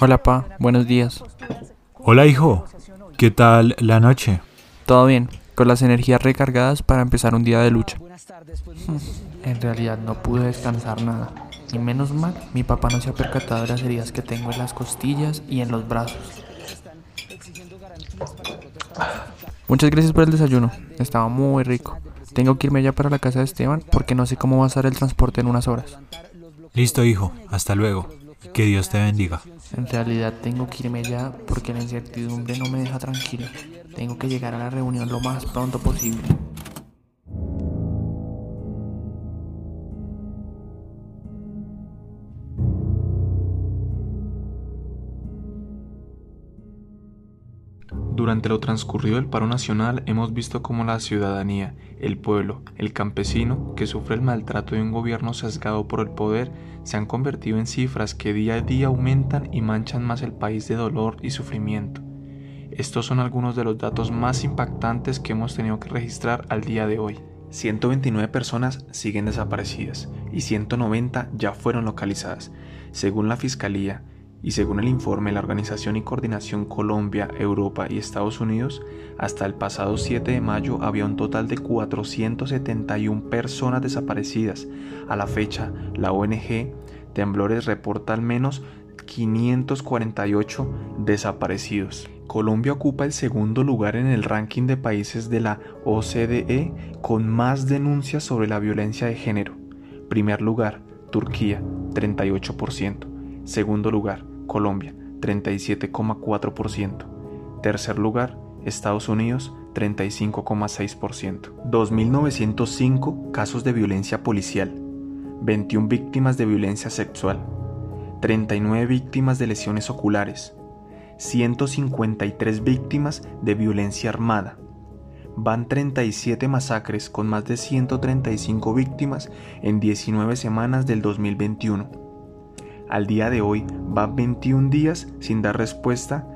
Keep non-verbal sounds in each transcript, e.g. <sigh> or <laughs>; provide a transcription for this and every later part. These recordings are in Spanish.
Hola, pa, buenos días. Hola, hijo. ¿Qué tal la noche? Todo bien, con las energías recargadas para empezar un día de lucha. En realidad no pude descansar nada. Y menos mal, mi papá no se ha percatado de las heridas que tengo en las costillas y en los brazos. Muchas gracias por el desayuno. Estaba muy rico. Tengo que irme ya para la casa de Esteban porque no sé cómo va a ser el transporte en unas horas. Listo, hijo. Hasta luego. Que Dios te bendiga. En realidad tengo que irme ya porque la incertidumbre no me deja tranquilo. Tengo que llegar a la reunión lo más pronto posible. Durante lo transcurrido del paro nacional hemos visto cómo la ciudadanía, el pueblo, el campesino, que sufre el maltrato de un gobierno sesgado por el poder, se han convertido en cifras que día a día aumentan y manchan más el país de dolor y sufrimiento. Estos son algunos de los datos más impactantes que hemos tenido que registrar al día de hoy. 129 personas siguen desaparecidas y 190 ya fueron localizadas. Según la Fiscalía, y según el informe la Organización y Coordinación Colombia, Europa y Estados Unidos, hasta el pasado 7 de mayo había un total de 471 personas desaparecidas. A la fecha, la ONG Temblores reporta al menos 548 desaparecidos. Colombia ocupa el segundo lugar en el ranking de países de la OCDE con más denuncias sobre la violencia de género. Primer lugar, Turquía, 38%. Segundo lugar, Colombia, 37,4%. Tercer lugar, Estados Unidos, 35,6%. 2.905 casos de violencia policial, 21 víctimas de violencia sexual, 39 víctimas de lesiones oculares, 153 víctimas de violencia armada. Van 37 masacres con más de 135 víctimas en 19 semanas del 2021 al día de hoy va 21 días sin dar respuesta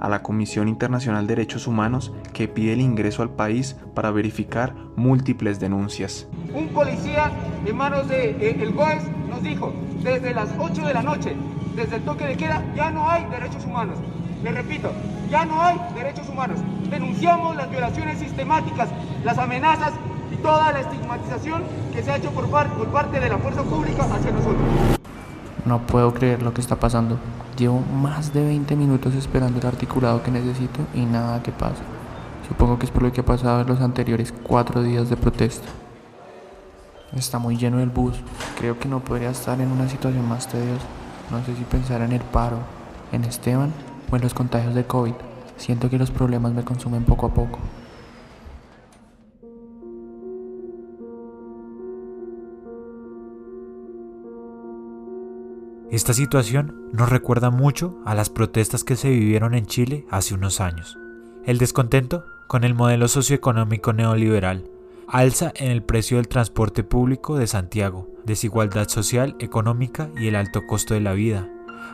a la Comisión Internacional de Derechos Humanos que pide el ingreso al país para verificar múltiples denuncias. Un policía en manos del de, el juez nos dijo, desde las 8 de la noche, desde el toque de queda, ya no hay derechos humanos. Le repito, ya no hay derechos humanos. Denunciamos las violaciones sistemáticas, las amenazas y toda la estigmatización que se ha hecho por, por parte de la fuerza pública hacia nosotros. No puedo creer lo que está pasando. Llevo más de 20 minutos esperando el articulado que necesito y nada que pasa. Supongo que es por lo que ha pasado en los anteriores cuatro días de protesta. Está muy lleno el bus. Creo que no podría estar en una situación más tediosa. No sé si pensar en el paro, en Esteban o en los contagios de COVID. Siento que los problemas me consumen poco a poco. Esta situación nos recuerda mucho a las protestas que se vivieron en Chile hace unos años. El descontento con el modelo socioeconómico neoliberal, alza en el precio del transporte público de Santiago, desigualdad social, económica y el alto costo de la vida,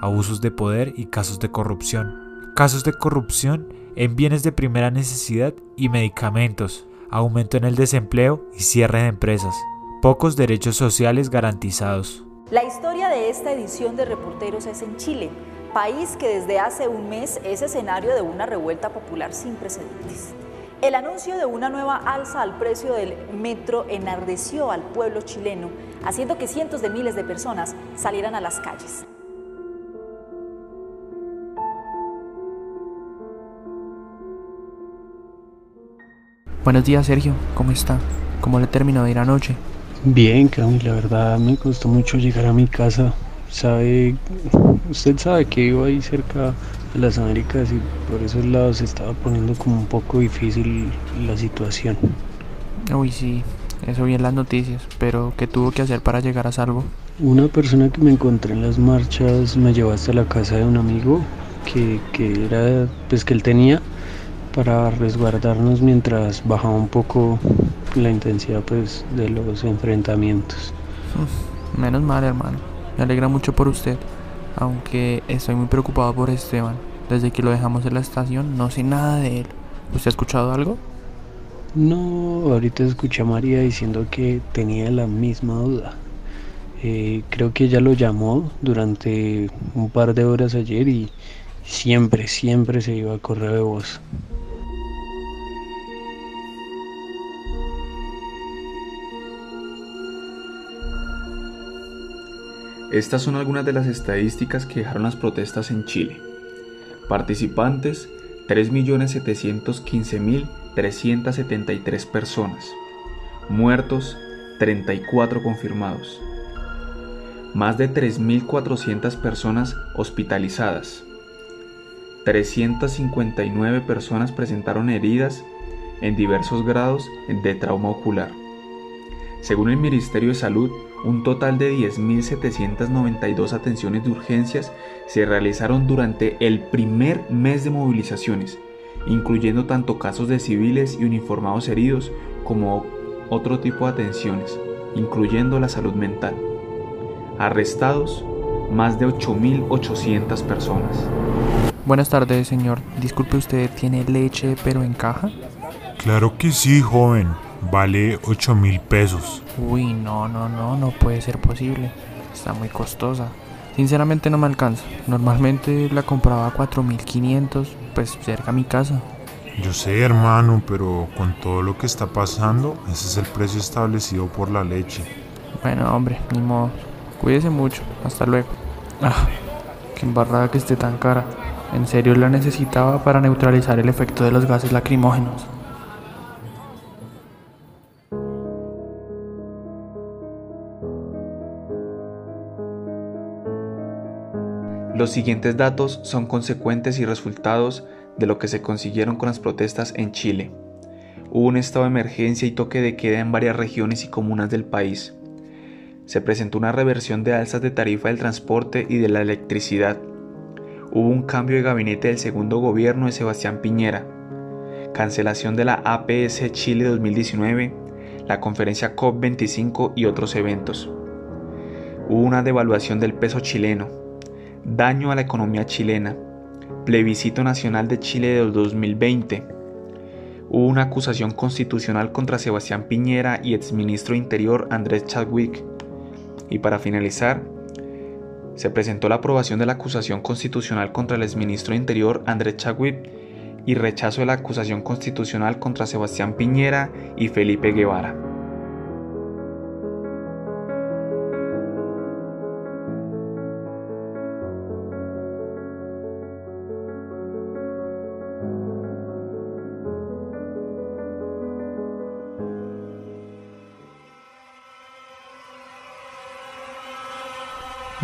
abusos de poder y casos de corrupción. Casos de corrupción en bienes de primera necesidad y medicamentos, aumento en el desempleo y cierre de empresas, pocos derechos sociales garantizados. La historia de esta edición de Reporteros es en Chile, país que desde hace un mes es escenario de una revuelta popular sin precedentes. El anuncio de una nueva alza al precio del metro enardeció al pueblo chileno, haciendo que cientos de miles de personas salieran a las calles. Buenos días, Sergio. ¿Cómo está? ¿Cómo le terminó de ir anoche? Bien, Cami, la verdad me costó mucho llegar a mi casa. Sabe, usted sabe que vivo ahí cerca de las Américas y por esos lados se estaba poniendo como un poco difícil la situación. Uy, sí, eso vi en las noticias, pero ¿qué tuvo que hacer para llegar a salvo? Una persona que me encontré en las marchas me llevó hasta la casa de un amigo que, que era, pues que él tenía para resguardarnos mientras bajaba un poco la intensidad pues de los enfrentamientos. Menos mal hermano, me alegra mucho por usted, aunque estoy muy preocupado por Esteban. Desde que lo dejamos en la estación no sé nada de él. ¿Usted ha escuchado algo? No, ahorita escuché a María diciendo que tenía la misma duda. Eh, creo que ella lo llamó durante un par de horas ayer y siempre, siempre se iba a correo de voz. Estas son algunas de las estadísticas que dejaron las protestas en Chile. Participantes 3.715.373 personas. Muertos 34 confirmados. Más de 3.400 personas hospitalizadas. 359 personas presentaron heridas en diversos grados de trauma ocular. Según el Ministerio de Salud, un total de 10.792 atenciones de urgencias se realizaron durante el primer mes de movilizaciones, incluyendo tanto casos de civiles y uniformados heridos como otro tipo de atenciones, incluyendo la salud mental. Arrestados, más de 8.800 personas. Buenas tardes, señor. Disculpe, ¿usted tiene leche pero en caja? Claro que sí, joven. Vale 8 mil pesos. Uy, no, no, no, no puede ser posible. Está muy costosa. Sinceramente no me alcanza. Normalmente la compraba a 4.500, pues cerca a mi casa. Yo sé, hermano, pero con todo lo que está pasando, ese es el precio establecido por la leche. Bueno, hombre, ni modo. Cuídese mucho. Hasta luego. Ah, qué embarrada que esté tan cara. En serio la necesitaba para neutralizar el efecto de los gases lacrimógenos. Los siguientes datos son consecuentes y resultados de lo que se consiguieron con las protestas en Chile. Hubo un estado de emergencia y toque de queda en varias regiones y comunas del país. Se presentó una reversión de alzas de tarifa del transporte y de la electricidad. Hubo un cambio de gabinete del segundo gobierno de Sebastián Piñera. Cancelación de la APS Chile 2019, la conferencia COP25 y otros eventos. Hubo una devaluación del peso chileno Daño a la economía chilena. Plebiscito Nacional de Chile del 2020. Hubo una acusación constitucional contra Sebastián Piñera y exministro Interior Andrés Chadwick. Y para finalizar, se presentó la aprobación de la acusación constitucional contra el exministro Interior Andrés Chadwick y rechazo de la acusación constitucional contra Sebastián Piñera y Felipe Guevara.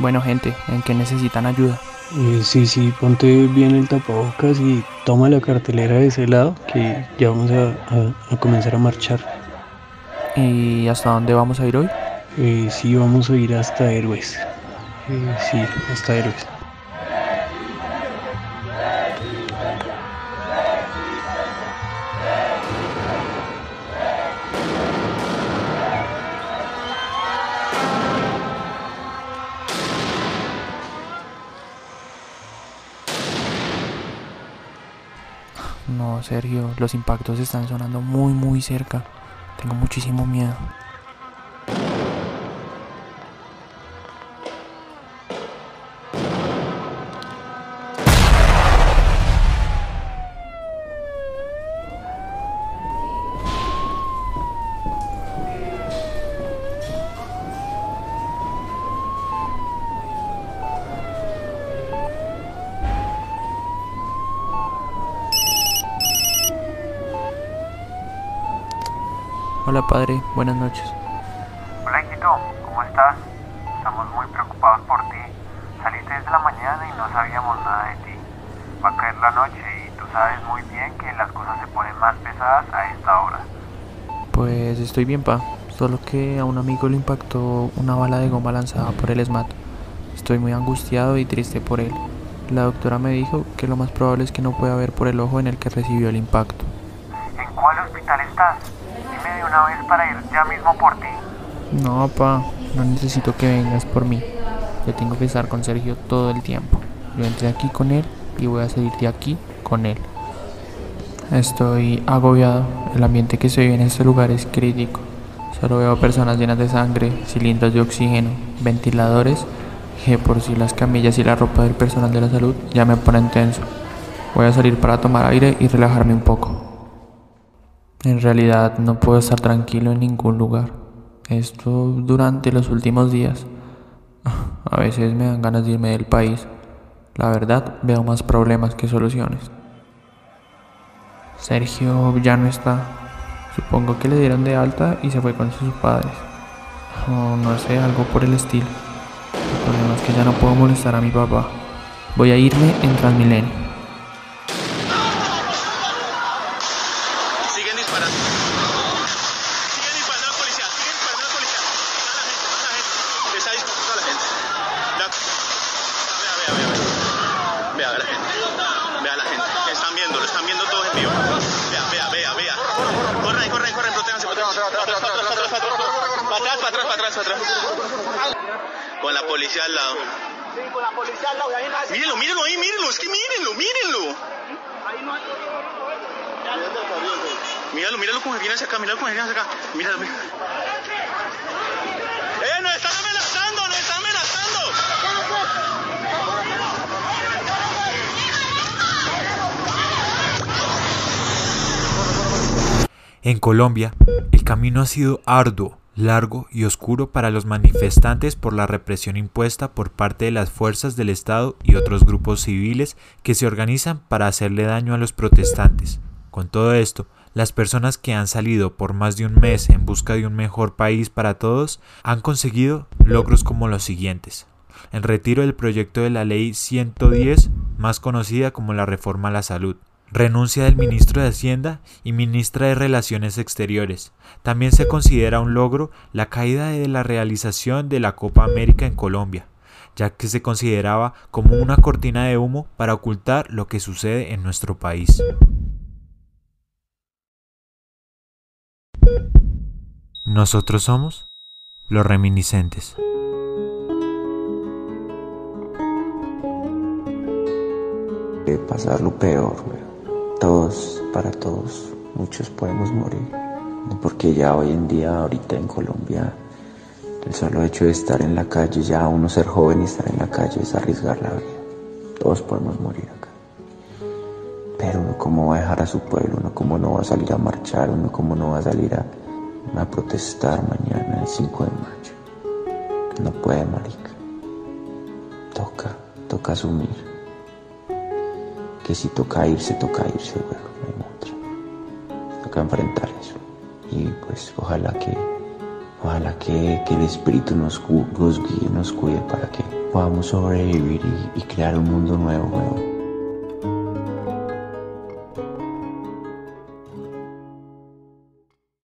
Bueno, gente, ¿en qué necesitan ayuda? Eh, sí, sí, ponte bien el tapabocas y toma la cartelera de ese lado que ya vamos a, comenzar a marchar. ¿Y hasta dónde vamos a ir hoy? Eh, sí, vamos a ir hasta Héroes. Eh, sí, hasta Héroes. No, Sergio, los impactos están sonando muy, muy cerca. Tengo muchísimo miedo. Hola padre, buenas noches. Hola hijito, ¿cómo estás? Estamos muy preocupados por ti. Saliste desde la mañana y no sabíamos nada de ti. Va a caer la noche y tú sabes muy bien que las cosas se ponen más pesadas a esta hora. Pues estoy bien, pa. Solo que a un amigo le impactó una bala de goma lanzada por el SMAT. Estoy muy angustiado y triste por él. La doctora me dijo que lo más probable es que no pueda ver por el ojo en el que recibió el impacto. ¿En cuál hospital estás? Una vez para ir ya mismo por ti. No, pa, no necesito que vengas por mí. Yo tengo que estar con Sergio todo el tiempo. Yo entré aquí con él y voy a salir de aquí con él. Estoy agobiado. El ambiente que se vive en este lugar es crítico. Solo veo personas llenas de sangre, cilindros de oxígeno, ventiladores, que por si las camillas y la ropa del personal de la salud ya me ponen tenso. Voy a salir para tomar aire y relajarme un poco. En realidad no puedo estar tranquilo en ningún lugar. Esto durante los últimos días. <laughs> A veces me dan ganas de irme del país. La verdad, veo más problemas que soluciones. Sergio ya no está. Supongo que le dieron de alta y se fue con sus padres. O no sé, algo por el estilo. El problema es que ya no puedo molestar a mi papá. Voy a irme en Transmilenio. Siguen disparando. Siguen disparando a la policía. Siguen disparando a la policía. Está la gente. Está la gente. Está disparando a la gente. Vea, vea, vea, vea. Vea a la gente. Vea a la gente. Están viendo, lo están viendo todos en vivo. Vea, vea, vea, vea. Corren, corren, corren. Protéjanse, protéjanse. Para atrás, para atrás, para atrás, para atrás. Para atrás, para atrás, para atrás, para atrás. Con la policía al lado. Mírenlo, mírenlo ahí, mírenlo. Es que mírenlo, mírenlo. Míralo, míralo como viene hacia acá, míralo viene hacia acá. Míralo, míralo. ¡Eh, nos están amenazando, nos están amenazando! En Colombia, el camino ha sido arduo, largo y oscuro para los manifestantes por la represión impuesta por parte de las fuerzas del Estado y otros grupos civiles que se organizan para hacerle daño a los protestantes. Con todo esto, las personas que han salido por más de un mes en busca de un mejor país para todos han conseguido logros como los siguientes. El retiro del proyecto de la ley 110, más conocida como la reforma a la salud, renuncia del ministro de Hacienda y ministra de Relaciones Exteriores. También se considera un logro la caída de la realización de la Copa América en Colombia, ya que se consideraba como una cortina de humo para ocultar lo que sucede en nuestro país. Nosotros somos los reminiscentes. de pasar lo peor. Todos, para todos, muchos podemos morir. Porque ya hoy en día, ahorita en Colombia, el solo hecho de estar en la calle, ya uno ser joven y estar en la calle es arriesgar la vida. Todos podemos morir acá. Pero uno cómo va a dejar a su pueblo, uno cómo no va a salir a marchar, uno cómo no va a salir a, a protestar mañana el 5 de mayo. No puede, marica. Toca, toca asumir que si toca irse, toca irse, weón, no hay otra. Toca enfrentar eso. Y pues ojalá que, ojalá que, que el Espíritu nos, gu- nos guíe, nos cuide para que podamos sobrevivir y, y crear un mundo nuevo, weón.